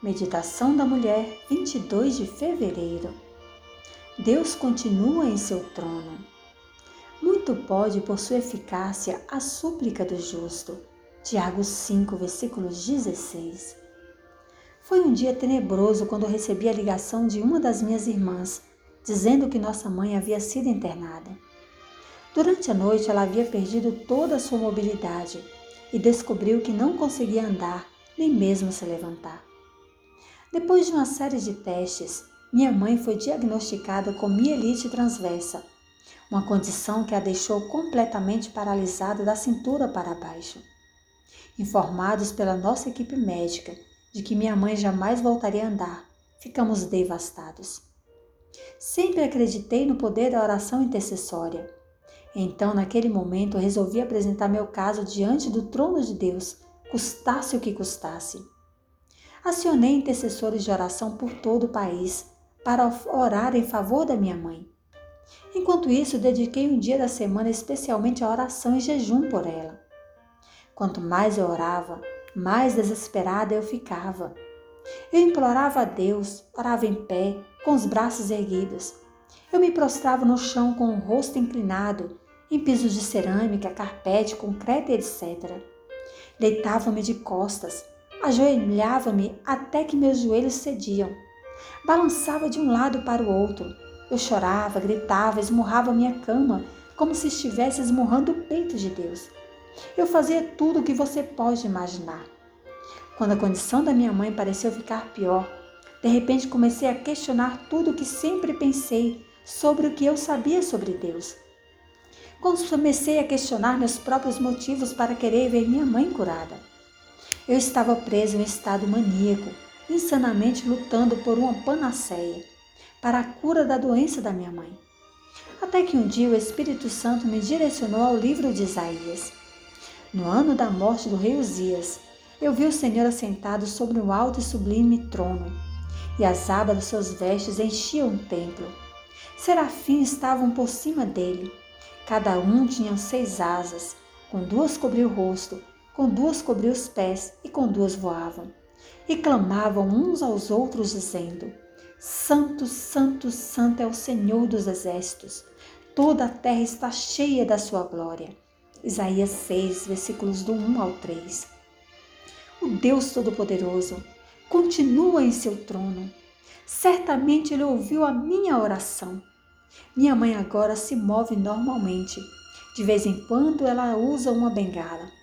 Meditação da Mulher, 22 de fevereiro. Deus continua em seu trono. Muito pode, por sua eficácia, a súplica do justo. Tiago 5, versículo 16. Foi um dia tenebroso quando recebi a ligação de uma das minhas irmãs, dizendo que nossa mãe havia sido internada. Durante a noite, ela havia perdido toda a sua mobilidade e descobriu que não conseguia andar, nem mesmo se levantar. Depois de uma série de testes, minha mãe foi diagnosticada com mielite transversa, uma condição que a deixou completamente paralisada da cintura para baixo. Informados pela nossa equipe médica de que minha mãe jamais voltaria a andar, ficamos devastados. Sempre acreditei no poder da oração intercessória. Então, naquele momento, resolvi apresentar meu caso diante do trono de Deus, custasse o que custasse. Acionei intercessores de oração por todo o país para orar em favor da minha mãe. Enquanto isso, dediquei um dia da semana especialmente à oração e jejum por ela. Quanto mais eu orava, mais desesperada eu ficava. Eu implorava a Deus, orava em pé, com os braços erguidos. Eu me prostrava no chão com o rosto inclinado, em pisos de cerâmica, carpete, concreto, etc. Deitava-me de costas, ajoelhava-me até que meus joelhos cediam. Balançava de um lado para o outro. Eu chorava, gritava, esmurrava minha cama, como se estivesse esmurrando o peito de Deus. Eu fazia tudo o que você pode imaginar. Quando a condição da minha mãe pareceu ficar pior, de repente comecei a questionar tudo o que sempre pensei sobre o que eu sabia sobre Deus. Comecei a questionar meus próprios motivos para querer ver minha mãe curada. Eu estava preso em um estado maníaco, insanamente lutando por uma panaceia para a cura da doença da minha mãe. Até que um dia o Espírito Santo me direcionou ao livro de Isaías. No ano da morte do rei Uzias, eu vi o Senhor assentado sobre um alto e sublime trono, e as abas dos seus vestes enchiam o templo. Serafins estavam por cima dele. Cada um tinha seis asas, com duas cobriu o rosto, com duas cobriu os pés e com duas voavam. E clamavam uns aos outros, dizendo: Santo, Santo, Santo é o Senhor dos exércitos. Toda a terra está cheia da sua glória. Isaías 6, versículos do 1 ao 3. O Deus Todo-Poderoso continua em seu trono. Certamente Ele ouviu a minha oração. Minha mãe agora se move normalmente. De vez em quando ela usa uma bengala.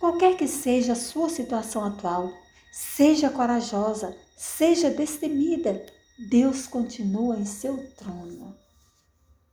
Qualquer que seja a sua situação atual, seja corajosa, seja destemida, Deus continua em seu trono.